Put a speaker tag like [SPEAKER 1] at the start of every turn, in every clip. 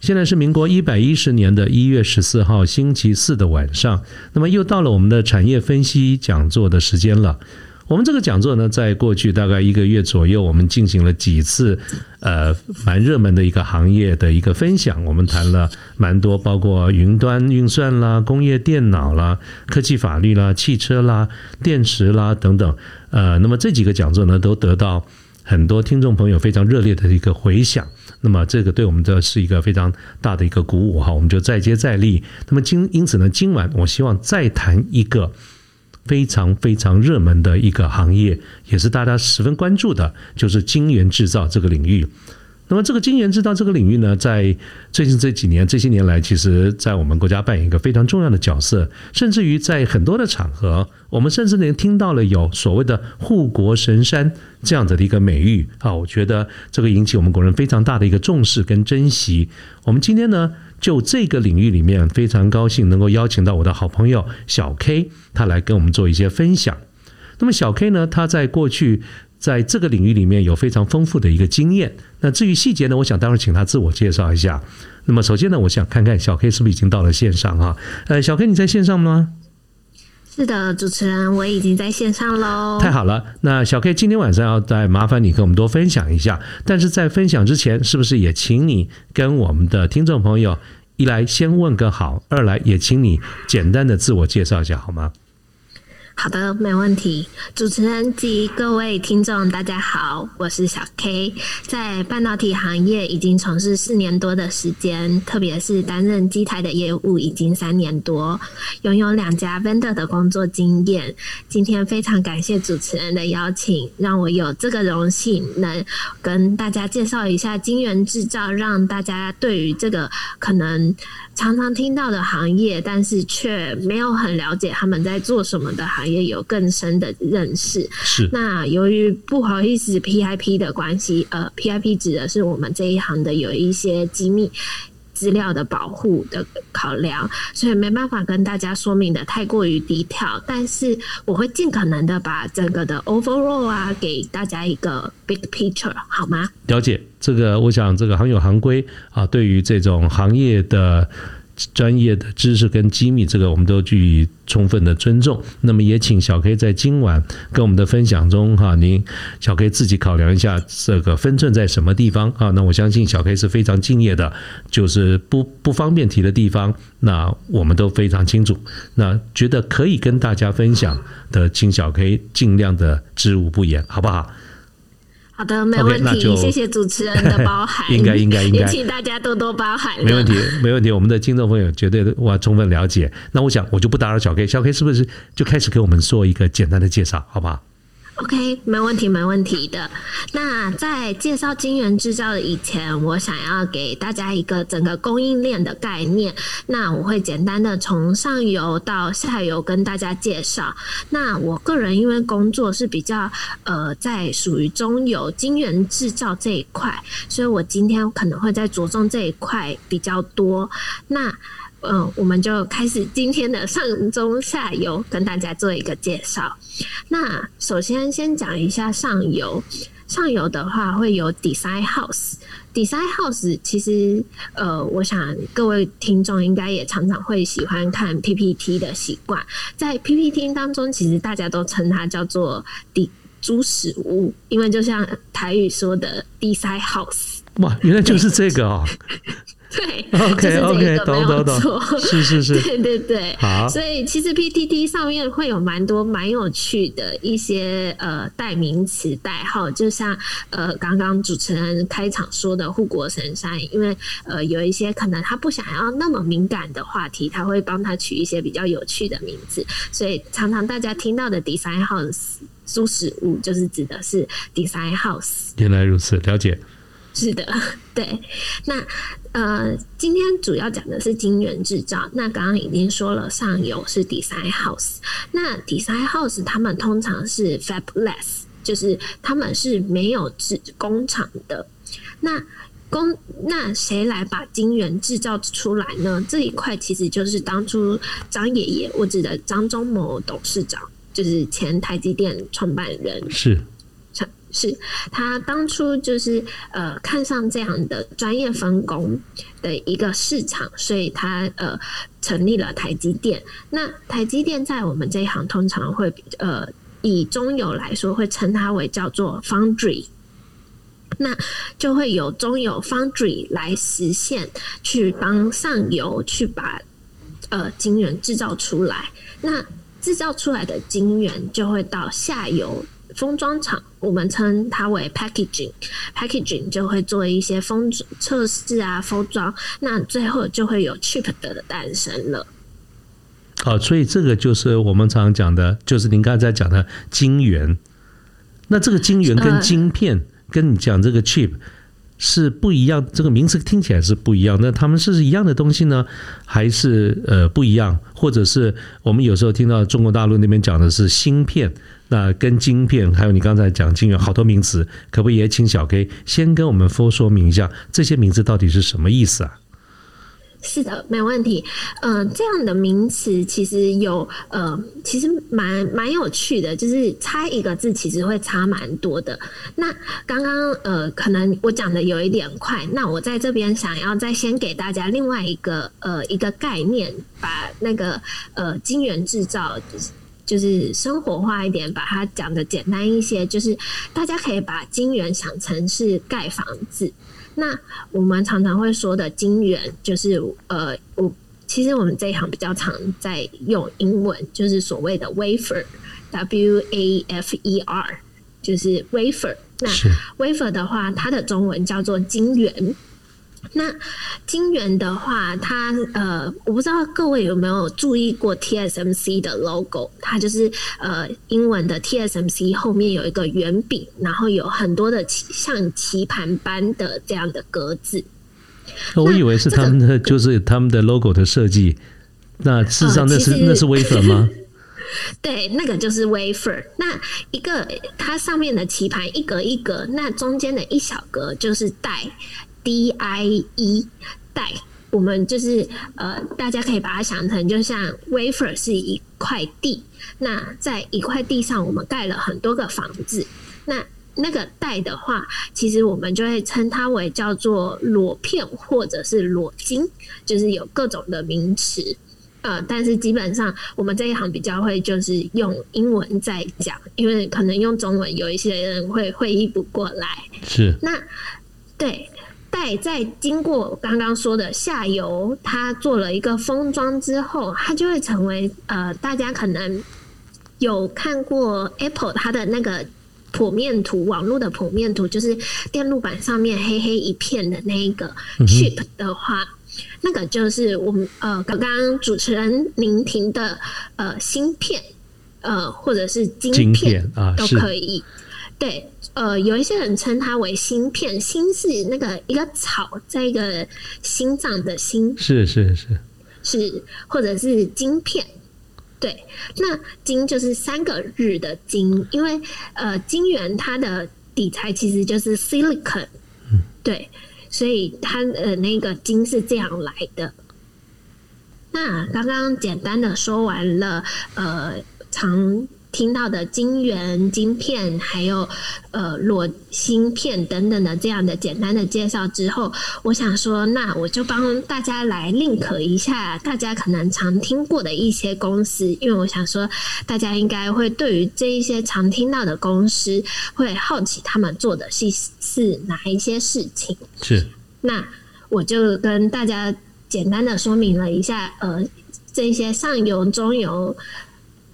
[SPEAKER 1] 现在是民国一百一十年的一月十四号星期四的晚上，那么又到了我们的产业分析讲座的时间了。我们这个讲座呢，在过去大概一个月左右，我们进行了几次，呃，蛮热门的一个行业的一个分享。我们谈了蛮多，包括云端运算啦、工业电脑啦、科技法律啦、汽车啦、电池啦等等。呃，那么这几个讲座呢，都得到很多听众朋友非常热烈的一个回响。那么这个对我们的是一个非常大的一个鼓舞哈，我们就再接再厉。那么今因此呢，今晚我希望再谈一个非常非常热门的一个行业，也是大家十分关注的，就是晶圆制造这个领域。那么这个晶圆制造这个领域呢，在最近这几年这些年来，其实在我们国家扮演一个非常重要的角色，甚至于在很多的场合，我们甚至连听到了有所谓的护国神山这样子的一个美誉啊，我觉得这个引起我们国人非常大的一个重视跟珍惜。我们今天呢，就这个领域里面非常高兴能够邀请到我的好朋友小 K，他来跟我们做一些分享。那么小 K 呢，他在过去。在这个领域里面有非常丰富的一个经验。那至于细节呢，我想待会儿请他自我介绍一下。那么首先呢，我想看看小 K 是不是已经到了线上啊？呃，小 K 你在线上吗？
[SPEAKER 2] 是的，主持人我已经在线上喽。
[SPEAKER 1] 太好了，那小 K 今天晚上要再麻烦你跟我们多分享一下。但是在分享之前，是不是也请你跟我们的听众朋友一来先问个好，二来也请你简单的自我介绍一下好吗？
[SPEAKER 2] 好的，没问题。主持人及各位听众，大家好，我是小 K，在半导体行业已经从事四年多的时间，特别是担任机台的业务已经三年多，拥有两家 vendor 的工作经验。今天非常感谢主持人的邀请，让我有这个荣幸能跟大家介绍一下晶圆制造，让大家对于这个可能。常常听到的行业，但是却没有很了解他们在做什么的行业，有更深的认识。
[SPEAKER 1] 是
[SPEAKER 2] 那由于不好意思，PIP 的关系，呃，PIP 指的是我们这一行的有一些机密。资料的保护的考量，所以没办法跟大家说明的太过于低调，但是我会尽可能的把整个的 overall 啊，给大家一个 big picture，好吗？
[SPEAKER 1] 了解这个，我想这个行有行规啊，对于这种行业的。专业的知识跟机密，这个我们都予以充分的尊重。那么也请小 K 在今晚跟我们的分享中，哈，您小 K 自己考量一下这个分寸在什么地方啊？那我相信小 K 是非常敬业的，就是不不方便提的地方，那我们都非常清楚。那觉得可以跟大家分享的，请小 K 尽量的知无不言，好不好？
[SPEAKER 2] 好的，没问题。谢谢主持人的包涵，
[SPEAKER 1] 应该应该应该，也
[SPEAKER 2] 请大家多多包涵。
[SPEAKER 1] 没问题，没问题。我们的听众朋友绝对我充分了解。那我想我就不打扰小 K，小 K 是不是就开始给我们做一个简单的介绍，好不好
[SPEAKER 2] ？OK，没问题，没问题的。那在介绍晶圆制造的以前，我想要给大家一个整个供应链的概念。那我会简单的从上游到下游跟大家介绍。那我个人因为工作是比较呃在属于中游晶圆制造这一块，所以我今天可能会在着重这一块比较多。那嗯，我们就开始今天的上中下游，跟大家做一个介绍。那首先先讲一下上游，上游的话会有 design house，design house 其实呃，我想各位听众应该也常常会喜欢看 PPT 的习惯，在 PPT 当中，其实大家都称它叫做底猪屎屋，因为就像台语说的 design house，
[SPEAKER 1] 哇，原来就是这个哦。
[SPEAKER 2] 对
[SPEAKER 1] ，OK OK，懂懂懂，是是是，
[SPEAKER 2] 对对对，
[SPEAKER 1] 好。
[SPEAKER 2] 所以其实 PTT 上面会有蛮多蛮有趣的一些呃代名词代号，就像呃刚刚主持人开场说的护国神山，因为呃有一些可能他不想要那么敏感的话题，他会帮他取一些比较有趣的名字，所以常常大家听到的 Design House 舒适物就是指的是 Design House。
[SPEAKER 1] 原来如此，了解。
[SPEAKER 2] 是的，对。那呃，今天主要讲的是晶圆制造。那刚刚已经说了，上游是 design house。那 design house 他们通常是 fabless，就是他们是没有制工厂的。那工那谁来把晶圆制造出来呢？这一块其实就是当初张爷爷，我指的张忠谋董事长，就是前台积电创办人
[SPEAKER 1] 是。
[SPEAKER 2] 是他当初就是呃看上这样的专业分工的一个市场，所以他呃成立了台积电。那台积电在我们这一行通常会呃以中游来说，会称它为叫做 foundry。那就会有中游 foundry 来实现，去帮上游去把呃晶圆制造出来。那制造出来的晶圆就会到下游。封装厂，我们称它为 packaging，packaging 就会做一些封测试啊，封装，那最后就会有 chip 的诞生了。
[SPEAKER 1] 好，所以这个就是我们常常讲的，就是您刚才讲的晶圆。那这个晶圆跟晶片，跟你讲这个 chip。是不一样，这个名词听起来是不一样。那他们是一样的东西呢，还是呃不一样？或者是我们有时候听到中国大陆那边讲的是芯片，那跟晶片，还有你刚才讲晶圆，好多名词，可不可以也请小 K 先跟我们说说明一下这些名字到底是什么意思啊？
[SPEAKER 2] 是的，没问题。嗯，这样的名词其实有呃，其实蛮蛮有趣的，就是差一个字，其实会差蛮多的。那刚刚呃，可能我讲的有一点快，那我在这边想要再先给大家另外一个呃一个概念，把那个呃晶圆制造就是生活化一点，把它讲的简单一些，就是大家可以把晶圆想成是盖房子。那我们常常会说的晶圆，就是呃，我其实我们这一行比较常在用英文，就是所谓的 wafer，w a f e r，就是 wafer。那 wafer 的话，它的中文叫做晶圆。那晶圆的话，它呃，我不知道各位有没有注意过 TSMC 的 logo，它就是呃英文的 TSMC 后面有一个圆饼，然后有很多的像棋盘般的这样的格子。
[SPEAKER 1] 我以为是他们的，就是他们的 logo 的设计。那事实上那是那是 wafer 吗？
[SPEAKER 2] 对，那个就是 wafer。那一个它上面的棋盘一格一格，那中间的一小格就是带。D I E 带，我们就是呃，大家可以把它想成，就像 wafer 是一块地，那在一块地上，我们盖了很多个房子。那那个带的话，其实我们就会称它为叫做裸片或者是裸金，就是有各种的名词。呃，但是基本上我们这一行比较会就是用英文在讲，因为可能用中文有一些人会会译不过来。
[SPEAKER 1] 是，
[SPEAKER 2] 那对。带在经过刚刚说的下游，它做了一个封装之后，它就会成为呃，大家可能有看过 Apple 它的那个剖面图，网络的剖面图，就是电路板上面黑黑一片的那一个 chip 的话，那个就是我们呃刚刚主持人聆听的呃芯片，呃或者是晶片啊都可以，对。呃，有一些人称它为芯片，芯是那个一个草，在一个心脏的心，
[SPEAKER 1] 是是是
[SPEAKER 2] 是，或者是晶片。对，那晶就是三个日的晶，因为呃，晶圆它的底材其实就是 silicon，对，所以它的那个晶是这样来的。那刚刚简单的说完了，呃，常。听到的晶圆、晶片，还有呃裸芯片等等的这样的简单的介绍之后，我想说，那我就帮大家来 link 一下大家可能常听过的一些公司，因为我想说，大家应该会对于这一些常听到的公司会好奇他们做的是是哪一些事情。
[SPEAKER 1] 是，
[SPEAKER 2] 那我就跟大家简单的说明了一下，呃，这些上游、中游。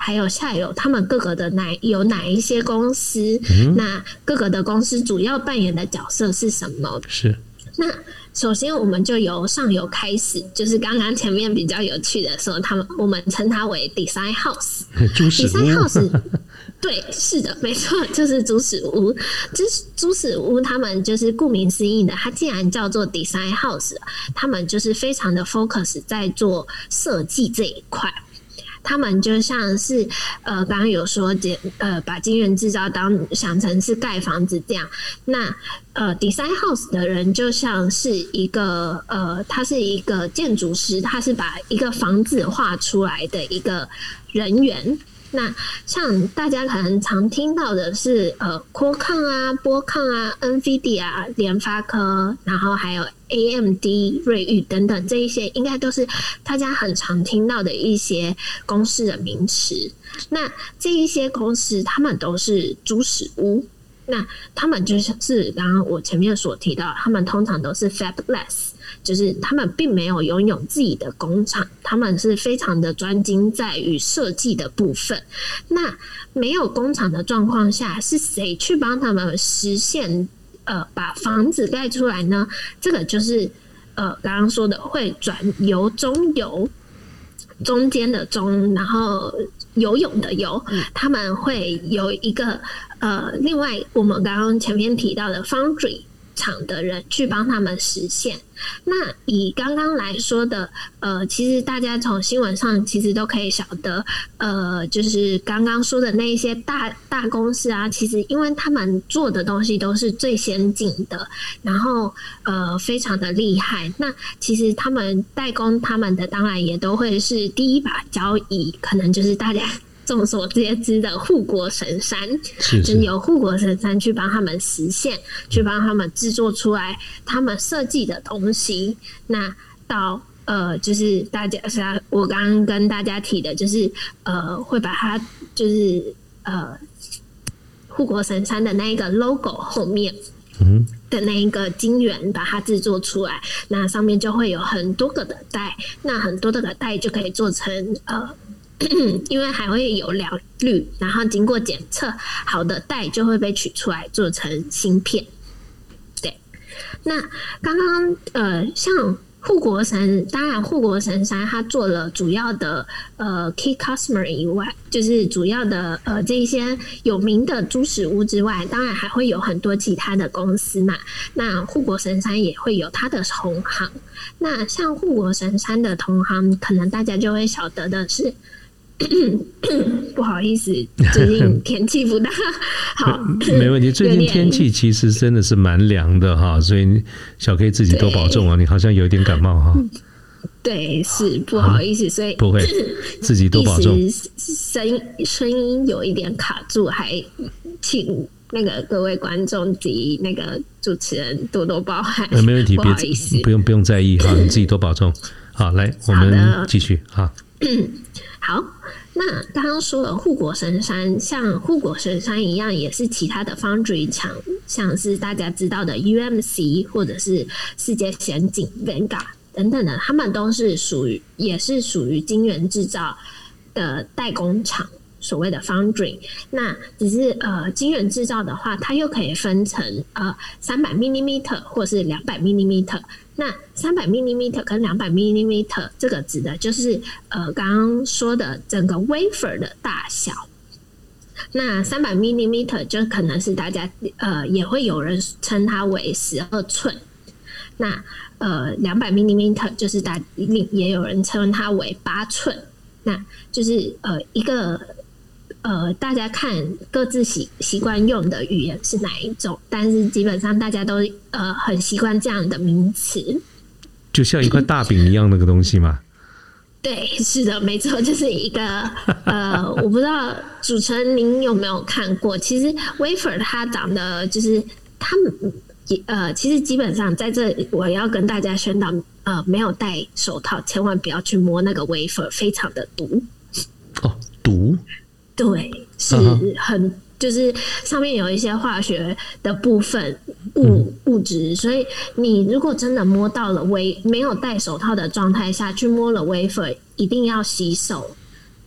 [SPEAKER 2] 还有下游，他们各个的哪有哪一些公司？那各个的公司主要扮演的角色是什么？
[SPEAKER 1] 是，
[SPEAKER 2] 那首先我们就由上游开始，就是刚刚前面比较有趣的时候，他们我们称它为 design house。
[SPEAKER 1] 猪屎
[SPEAKER 2] design house，对，是的，没错，就是猪屎屋。猪猪屎屋，他们就是顾名思义的，它既然叫做 design house，他们就是非常的 focus 在做设计这一块。他们就像是呃，刚刚有说金呃，把金源制造当想成是盖房子这样。那呃，design house 的人就像是一个呃，他是一个建筑师，他是把一个房子画出来的一个人员。那像大家可能常听到的是呃，科抗啊、波抗啊、NVIDIA 啊、联发科，然后还有 AMD、瑞昱等等这一些，应该都是大家很常听到的一些公司的名词。那这一些公司，他们都是猪屎屋。那他们就像是刚刚我前面所提到，他们通常都是 fabless，就是他们并没有拥有自己的工厂，他们是非常的专精在于设计的部分。那没有工厂的状况下，是谁去帮他们实现呃把房子盖出来呢？这个就是呃刚刚说的会转由中游。中间的中，然后游泳的游，他们会有一个呃，另外我们刚刚前面提到的 foundry 厂的人去帮他们实现。那以刚刚来说的，呃，其实大家从新闻上其实都可以晓得，呃，就是刚刚说的那一些大大公司啊，其实因为他们做的东西都是最先进的，然后呃，非常的厉害。那其实他们代工他们的，当然也都会是第一把交椅，可能就是大家。众所皆知的护国神山，
[SPEAKER 1] 是
[SPEAKER 2] 就是由护国神山去帮他们实现，去帮他们制作出来他们设计的东西。那到呃，就是大家是啊，我刚刚跟大家提的，就是呃，会把它就是呃护国神山的那一个 logo 后面，
[SPEAKER 1] 嗯，
[SPEAKER 2] 的那一个晶圆把它制作出来，那上面就会有很多个的带，那很多的个带就可以做成呃。因为还会有良率，然后经过检测，好的带就会被取出来做成芯片。对，那刚刚呃，像护国神，当然护国神山它做了主要的呃 key customer 以外，就是主要的呃这一些有名的猪屎屋之外，当然还会有很多其他的公司嘛。那护国神山也会有它的同行。那像护国神山的同行，可能大家就会晓得的是。不好意思，最近天气不大 好，
[SPEAKER 1] 没问题。最近天气其实真的是蛮凉的哈，所以小 K 自己多保重啊！你好像有点感冒哈。
[SPEAKER 2] 对，是不好意思，所以
[SPEAKER 1] 不会 自己多保重。
[SPEAKER 2] 声音声音有一点卡住，还请那个各位观众及那个主持人多多包涵。
[SPEAKER 1] 没问题，
[SPEAKER 2] 不好意思，
[SPEAKER 1] 不用不用在意哈，你自己多保重。好，来我们继续哈。
[SPEAKER 2] 好，那刚刚说了护国神山，像护国神山一样，也是其他的 foundry 厂，像是大家知道的 UMC 或者是世界先进 Vanguard 等等的，他们都是属于，也是属于晶圆制造的代工厂，所谓的 foundry。那只是呃，晶圆制造的话，它又可以分成呃三百 millimeter 或是两百 millimeter。那三百 millimeter 跟两百 millimeter 这个指的就是呃刚刚说的整个 wafer 的大小。那三百 millimeter 就可能是大家呃也会有人称它为十二寸。那呃两百 millimeter 就是大也有人称它为八寸。那就是呃一个。呃，大家看各自习习惯用的语言是哪一种，但是基本上大家都呃很习惯这样的名词，
[SPEAKER 1] 就像一块大饼一样那个东西嘛。
[SPEAKER 2] 对，是的，没错，就是一个呃，我不知道主持人您有没有看过，其实 wafer 它长得就是它呃，其实基本上在这我要跟大家宣导，呃，没有戴手套，千万不要去摸那个 wafer，非常的
[SPEAKER 1] 毒。
[SPEAKER 2] 对，是很就是上面有一些化学的部分物物质，所以你如果真的摸到了微没有戴手套的状态下去摸了 wafer，一定要洗手，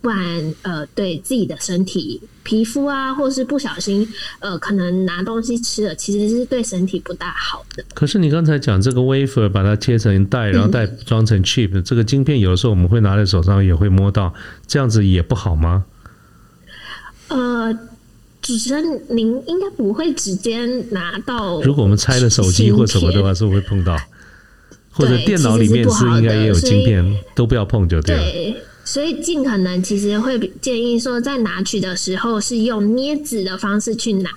[SPEAKER 2] 不然呃对自己的身体、皮肤啊，或是不小心呃可能拿东西吃了，其实是对身体不大好的。
[SPEAKER 1] 可是你刚才讲这个 wafer 把它切成袋，然后袋装成 chip，这个晶片有的时候我们会拿在手上也会摸到，这样子也不好吗？
[SPEAKER 2] 呃，主持人您应该不会直接拿到。
[SPEAKER 1] 如果我们拆了手机或什么的话，是不是会碰到？或者电脑里面是应该也有晶片，都不要碰就对了。
[SPEAKER 2] 对，所以尽可能其实会建议说，在拿取的时候是用捏纸的方式去拿。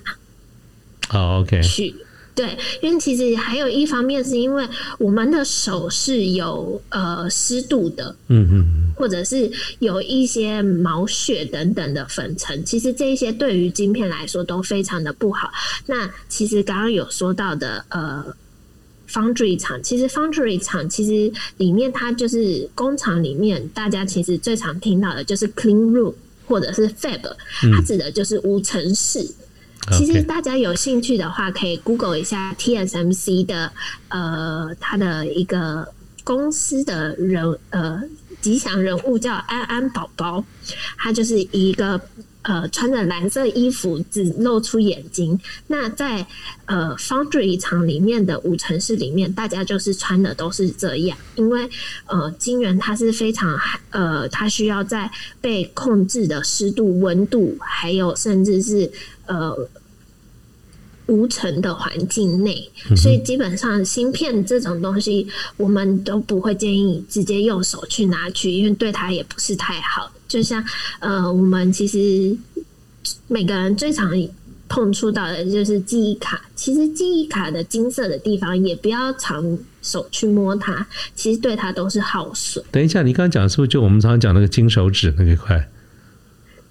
[SPEAKER 1] 好，OK。
[SPEAKER 2] 取对，因为其实还有一方面是因为我们的手是有呃湿度的，
[SPEAKER 1] 嗯嗯，
[SPEAKER 2] 或者是有一些毛屑等等的粉尘，其实这一些对于晶片来说都非常的不好。那其实刚刚有说到的呃。Foundry 厂其实 Foundry 厂其实里面它就是工厂里面，大家其实最常听到的就是 Clean Room 或者是 Fab，它指的就是无尘室。其实大家有兴趣的话，可以 Google 一下 TSMC 的呃，它的一个公司的人呃吉祥人物叫安安宝宝，他就是一个。呃，穿着蓝色衣服，只露出眼睛。那在呃 foundry 厂里面的五城市里面，大家就是穿的都是这样，因为呃，晶圆它是非常呃，它需要在被控制的湿度、温度，还有甚至是呃无尘的环境内，所以基本上芯片这种东西，我们都不会建议直接用手去拿取，因为对它也不是太好。就像呃，我们其实每个人最常碰触到的就是记忆卡。其实记忆卡的金色的地方，也不要常手去摸它，其实对它都是耗损。
[SPEAKER 1] 等一下，你刚刚讲是不是就我们常常讲那个金手指那一块？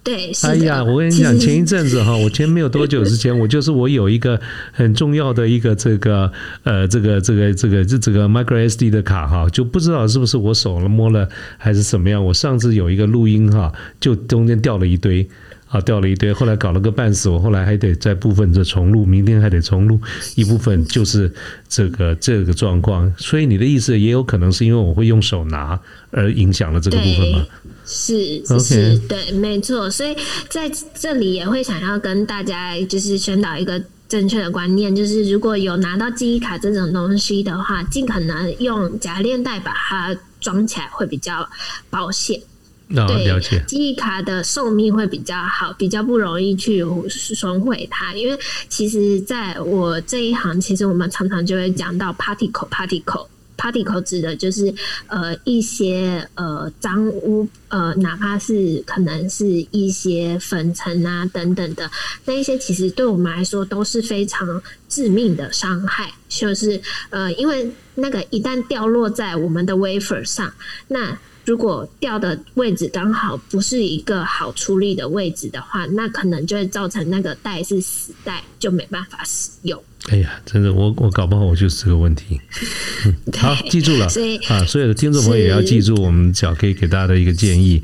[SPEAKER 2] 对，
[SPEAKER 1] 哎呀，我跟你讲，前一阵子哈，我前没有多久之前，我就是我有一个很重要的一个这个呃，这个这个这个这这个 micro SD 的卡哈，就不知道是不是我手了摸了还是怎么样。我上次有一个录音哈，就中间掉了一堆。啊，掉了一堆，后来搞了个半死，我后来还得在部分这重录，明天还得重录一部分，就是这个这个状况。所以你的意思也有可能是因为我会用手拿而影响了这个部分吗？
[SPEAKER 2] 是是，对，没错。所以在这里也会想要跟大家就是宣导一个正确的观念，就是如果有拿到记忆卡这种东西的话，尽可能用夹链袋把它装起来，会比较保险。
[SPEAKER 1] 对，
[SPEAKER 2] 记忆卡的寿命会比较好，比较不容易去损毁它。因为其实在我这一行，其实我们常常就会讲到 particle，particle，particle 指的就是呃一些呃脏污，呃哪怕是可能是一些粉尘啊等等的，那一些其实对我们来说都是非常致命的伤害。就是呃，因为那个一旦掉落在我们的 wafer 上，那如果掉的位置刚好不是一个好出力的位置的话，那可能就会造成那个带是死带，就没办法使用。
[SPEAKER 1] 哎呀，真的，我我搞不好我就是这个问题。好，记住了啊！所有的听众朋友也要记住我们小 K 给大家的一个建议。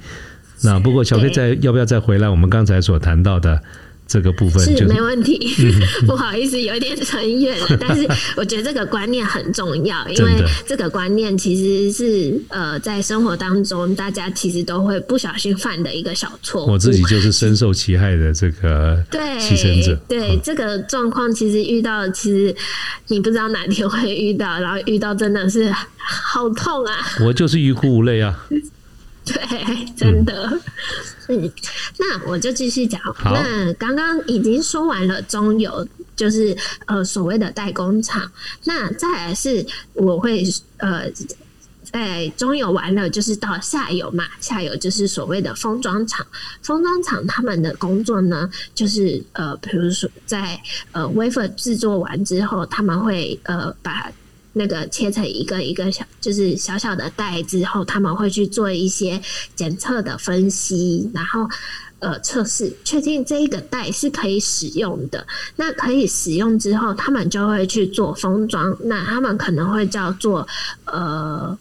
[SPEAKER 1] 那不过小 K 再要不要再回来？我们刚才所谈到的。这个部分是
[SPEAKER 2] 没问题，不好意思，有点很远了。但是我觉得这个观念很重要，因为这个观念其实是呃，在生活当中大家其实都会不小心犯的一个小错误。
[SPEAKER 1] 我自己就是深受其害的这个
[SPEAKER 2] 对
[SPEAKER 1] 牺牲者。
[SPEAKER 2] 对这个状况，其实遇到其实你不知道哪天会遇到，然后遇到真的是好痛啊！
[SPEAKER 1] 我就是欲哭无泪啊。
[SPEAKER 2] 对，真的。嗯，那我就继续讲。那刚刚已经说完了中游，就是呃所谓的代工厂。那再来是我会呃在中游完了，就是到下游嘛。下游就是所谓的封装厂。封装厂他们的工作呢，就是呃，比如说在呃 wafer 制作完之后，他们会呃把。那个切成一个一个小，就是小小的袋之后，他们会去做一些检测的分析，然后呃测试，确定这一个袋是可以使用的。那可以使用之后，他们就会去做封装。那他们可能会叫做呃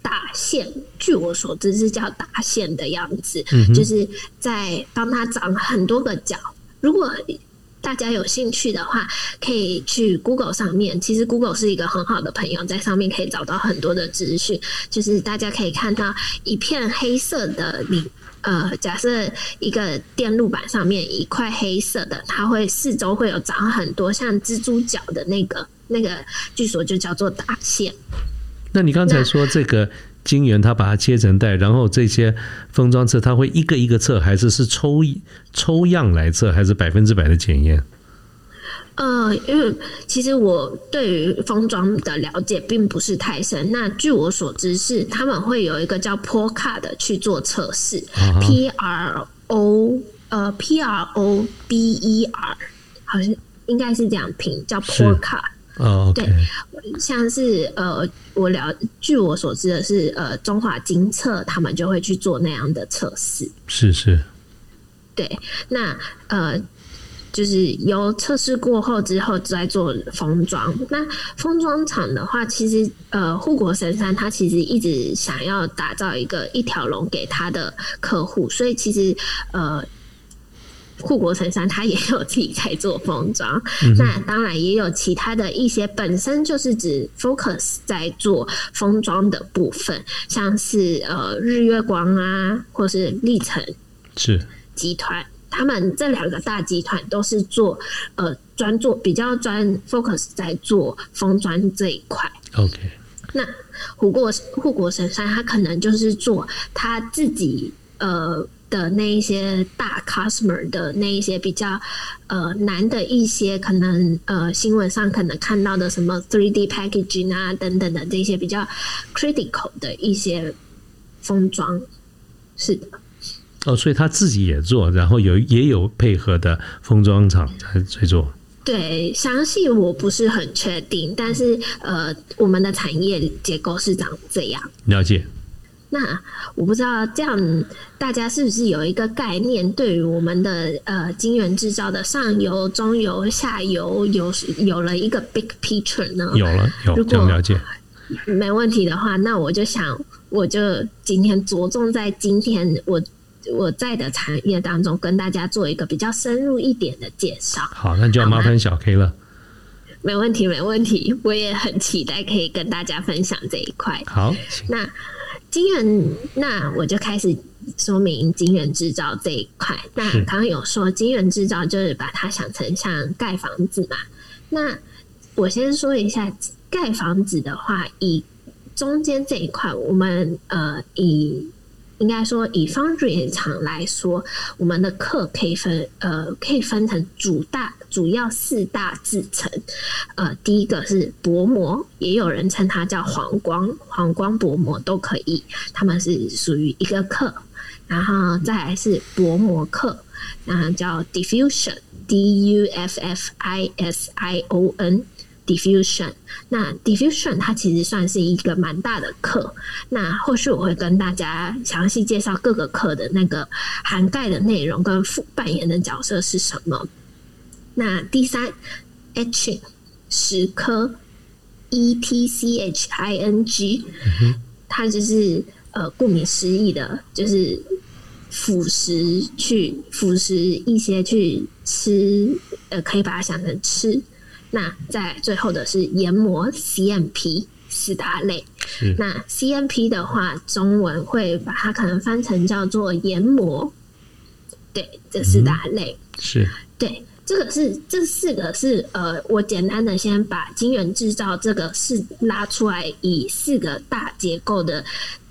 [SPEAKER 2] 打线，据我所知是叫打线的样子，就是在帮他长很多个角。如果大家有兴趣的话，可以去 Google 上面。其实 Google 是一个很好的朋友，在上面可以找到很多的资讯。就是大家可以看到一片黑色的里呃，假设一个电路板上面一块黑色的，它会四周会有长很多像蜘蛛脚的那个那个，据说就叫做打线。
[SPEAKER 1] 那你刚才说这个晶圆，它把它切成带，然后这些封装测，它会一个一个测，还是是抽抽样来测，还是百分之百的检验？
[SPEAKER 2] 呃，因为其实我对于封装的了解并不是太深。那据我所知是他们会有一个叫 PRO 的去做测试，P R O 呃 P R O B E R，好像应该是这样拼，叫 PRO。
[SPEAKER 1] 哦，
[SPEAKER 2] 对，像是呃，我了，据我所知的是，呃，中华金测他们就会去做那样的测试。
[SPEAKER 1] 是是，
[SPEAKER 2] 对，那呃。就是由测试过后之后再做封装。那封装厂的话，其实呃，护国神山它其实一直想要打造一个一条龙给他的客户，所以其实呃，护国神山它也有自己在做封装。那当然也有其他的一些本身就是指 focus 在做封装的部分，像是呃日月光啊，或是历程
[SPEAKER 1] 是
[SPEAKER 2] 集团。他们这两个大集团都是做呃专做比较专 focus 在做封装这一块。
[SPEAKER 1] OK，
[SPEAKER 2] 那护国护国神山，他可能就是做他自己呃的那一些大 customer 的那一些比较呃难的一些，可能呃新闻上可能看到的什么 three D packaging 啊等等的这些比较 critical 的一些封装，是的。
[SPEAKER 1] 哦，所以他自己也做，然后有也有配合的封装厂在做。
[SPEAKER 2] 对，详细我不是很确定，但是呃，我们的产业结构是长这样。
[SPEAKER 1] 了解。
[SPEAKER 2] 那我不知道这样大家是不是有一个概念，对于我们的呃晶圆制造的上游、中游、下游有有了一个 big picture 呢？
[SPEAKER 1] 有了，有这样了解。
[SPEAKER 2] 没问题的话，那我就想，我就今天着重在今天我。我在的产业当中，跟大家做一个比较深入一点的介绍。
[SPEAKER 1] 好，那就要麻烦小 K 了。
[SPEAKER 2] 没问题，没问题，我也很期待可以跟大家分享这一块。
[SPEAKER 1] 好，
[SPEAKER 2] 那晶圆，那我就开始说明晶圆制造这一块。那刚刚有说晶圆制造就是把它想成像盖房子嘛？那我先说一下盖房子的话，以中间这一块，我们呃以。应该说，以 foundry 厂来说，我们的课可以分呃，可以分成主大主要四大制成。呃，第一个是薄膜，也有人称它叫黄光，黄光薄膜都可以，他们是属于一个课。然后再来是薄膜课，然后叫 diffusion，d u f f i s i o n。Diffusion，那 Diffusion 它其实算是一个蛮大的课。那后续我会跟大家详细介绍各个课的那个涵盖的内容跟副扮演的角色是什么。那第三，Etching 石刻，E T C H I N G，它就是呃顾名思义的，就是腐蚀去腐蚀一些去吃，呃可以把它想成吃。那在最后的是研磨 CMP 四大类。那 CMP 的话，中文会把它可能翻成叫做研磨。对，这四大类
[SPEAKER 1] 是。
[SPEAKER 2] 对，这个是这四个是呃，我简单的先把晶圆制造这个是拉出来，以四个大结构的。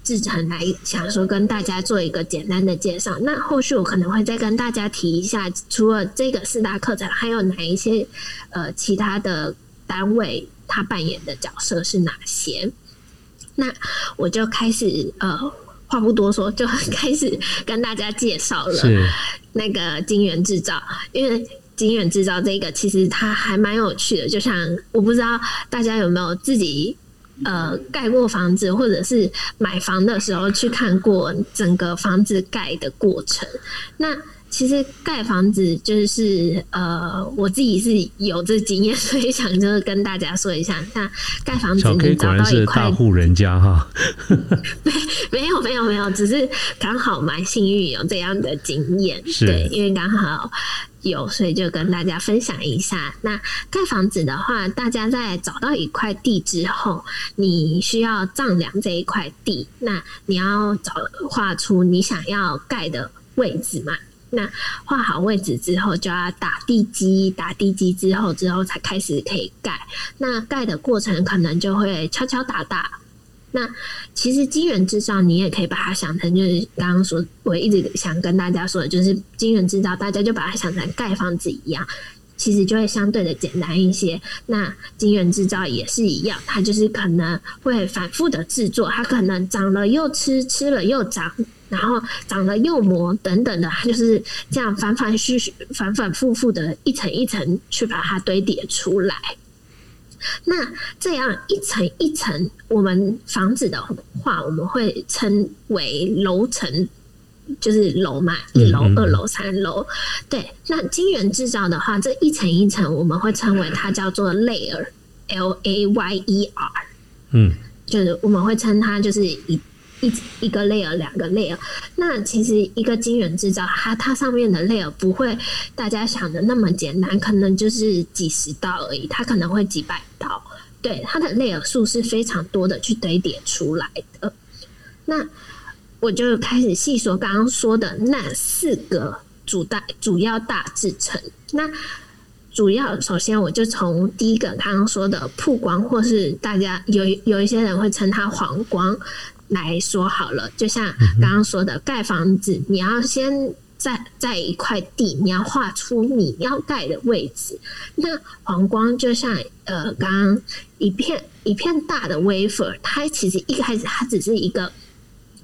[SPEAKER 2] 制成来想说跟大家做一个简单的介绍，那后续我可能会再跟大家提一下，除了这个四大课程，还有哪一些呃其他的单位他扮演的角色是哪些？那我就开始呃话不多说，就开始跟大家介绍了那个金源制造，因为金源制造这个其实它还蛮有趣的，就像我不知道大家有没有自己。呃，盖过房子，或者是买房的时候去看过整个房子盖的过程。那其实盖房子就是呃，我自己是有这经验，所以想就是跟大家说一下。那盖房子，你找到一块
[SPEAKER 1] 大户人家哈？
[SPEAKER 2] 没没有没有没有，只是刚好蛮幸运有这样的经验。对，因为刚好有，所以就跟大家分享一下。那盖房子的话，大家在找到一块地之后，你需要丈量这一块地，那你要找画出你想要盖的位置嘛？那画好位置之后，就要打地基，打地基之后，之后才开始可以盖。那盖的过程可能就会敲敲打打。那其实金源制造，你也可以把它想成就是刚刚说，我一直想跟大家说的，就是金源制造，大家就把它想成盖房子一样，其实就会相对的简单一些。那金源制造也是一样，它就是可能会反复的制作，它可能长了又吃，吃了又长。然后长了又磨等等的，就是这样反反复复、反反复复的一层一层去把它堆叠出来。那这样一层一层，我们房子的话，我们会称为楼层，就是楼嘛，一楼、二楼、三楼。对，那金源制造的话，这一层一层，我们会称为它叫做 layer，L A Y E R。嗯，就是我们会称它就是一。一一个 layer 两个 layer，那其实一个晶圆制造，它它上面的 layer 不会大家想的那么简单，可能就是几十道而已，它可能会几百道，对，它的 layer 数是非常多的去堆叠出来的。那我就开始细说刚刚说的那四个主大主要大制成。那主要首先我就从第一个刚刚说的曝光，或是大家有有一些人会称它黄光。来说好了，就像刚刚说的，盖房子，你要先在在一块地，你要画出你要盖的位置。那黄光就像呃，刚刚一片一片大的 wafer，它其实一开始它只是一个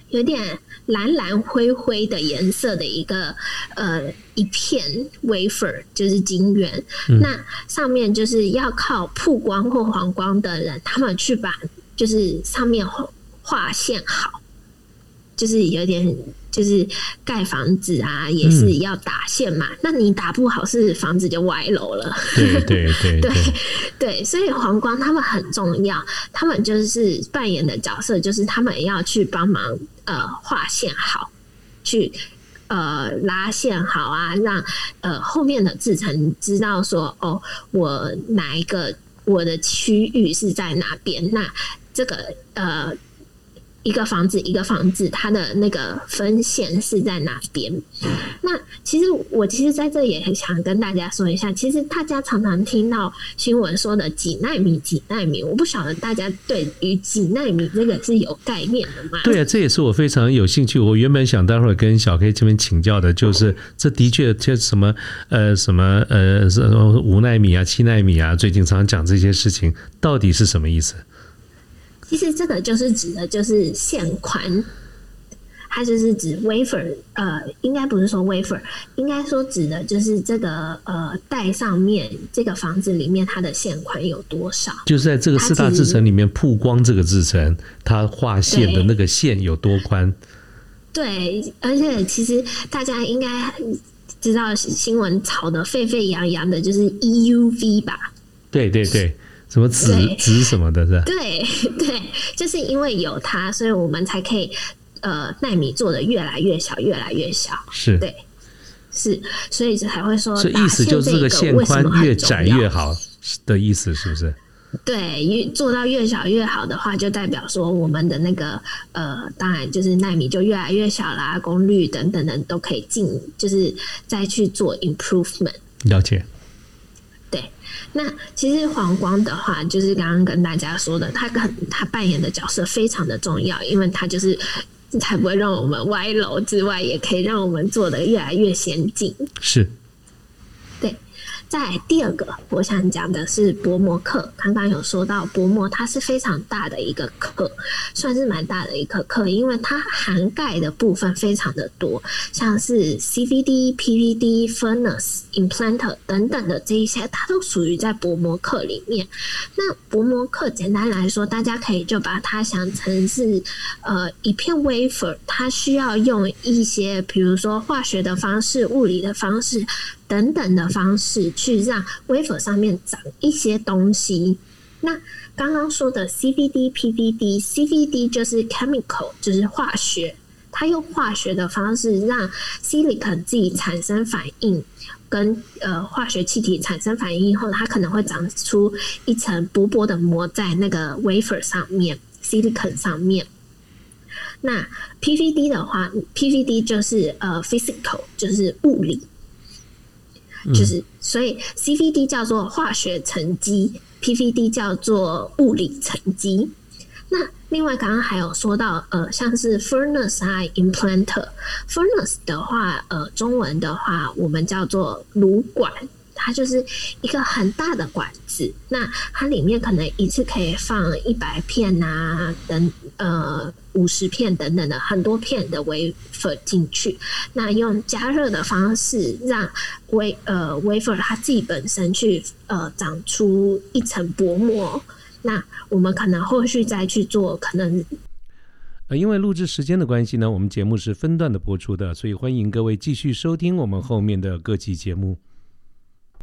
[SPEAKER 2] 有点蓝蓝灰灰的颜色的一个呃一片 wafer，就是晶圆。那上面就是要靠曝光或黄光的人，他们去把就是上面。画线好，就是有点，就是盖房子啊，也是要打线嘛。那你打不好，是房子就歪楼了。
[SPEAKER 1] 对对对
[SPEAKER 2] 对对，所以黄光他们很重要，他们就是扮演的角色，就是他们要去帮忙呃画线好，去呃拉线好啊，让呃后面的制成知道说哦，我哪一个我的区域是在哪边，那这个呃。一个房子，一个房子，它的那个分线是在哪边？那其实我其实在这也很想跟大家说一下，其实大家常常听到新闻说的几纳米、几纳米，我不晓得大家对于几纳米这个是有概念的吗？
[SPEAKER 1] 对啊，这也是我非常有兴趣。我原本想待会儿跟小 K 这边请教的，就是这的确就什么呃什么呃什么五纳米啊、七纳米啊，最近常讲这些事情，到底是什么意思？
[SPEAKER 2] 其实这个就是指的，就是线宽，它就是指 wafer，呃，应该不是说 wafer，应该说指的就是这个呃带上面这个房子里面它的线宽有多少？
[SPEAKER 1] 就是在这个四大制程里面，曝光这个制程，它画线的那个线有多宽？
[SPEAKER 2] 对，而且其实大家应该知道新闻炒得沸沸扬扬的，就是 EUV 吧？
[SPEAKER 1] 对对对。什么子子什么的，是吧？
[SPEAKER 2] 对对，就是因为有它，所以我们才可以呃纳米做的越来越小，越来越小。
[SPEAKER 1] 是，
[SPEAKER 2] 对，是，所以才会说，
[SPEAKER 1] 这意思就是这个线宽越窄越好的意思，是不是？
[SPEAKER 2] 对，越做到越小越好的话，就代表说我们的那个呃，当然就是纳米就越来越小啦，功率等等等都可以进，就是再去做 improvement。
[SPEAKER 1] 了解。
[SPEAKER 2] 对那其实黄光的话，就是刚刚跟大家说的，他跟他扮演的角色非常的重要，因为他就是才不会让我们歪楼之外，也可以让我们做的越来越先进。
[SPEAKER 1] 是。
[SPEAKER 2] 在第二个，我想讲的是薄膜课。刚刚有说到薄膜，它是非常大的一个课，算是蛮大的一个课，因为它涵盖的部分非常的多，像是 CVD、PVD、Furnace、Implanter 等等的这一些，它都属于在薄膜课里面。那薄膜课简单来说，大家可以就把它想成是呃一片 wafer，它需要用一些比如说化学的方式、物理的方式。等等的方式去让 wafer 上面长一些东西。那刚刚说的 CVD、PVD，CVD 就是 chemical，就是化学，它用化学的方式让 silicon 自己产生反应，跟呃化学气体产生反应以后，它可能会长出一层薄薄的膜在那个 wafer 上面，silicon 上面。那 PVD 的话，PVD 就是呃 physical，就是物理，就是所以 CVD 叫做化学沉积，PVD 叫做物理沉积。那另外刚刚还有说到呃，像是 furnace 啊，implanter，furnace 的话，呃，中文的话我们叫做炉管。它就是一个很大的管子，那它里面可能一次可以放一百片啊，等呃五十片等等的很多片的微粉进去，那用加热的方式让 w 呃微粉它自己本身去呃长出一层薄膜，那我们可能后续再去做可能。
[SPEAKER 1] 呃，因为录制时间的关系呢，我们节目是分段的播出的，所以欢迎各位继续收听我们后面的各期节目。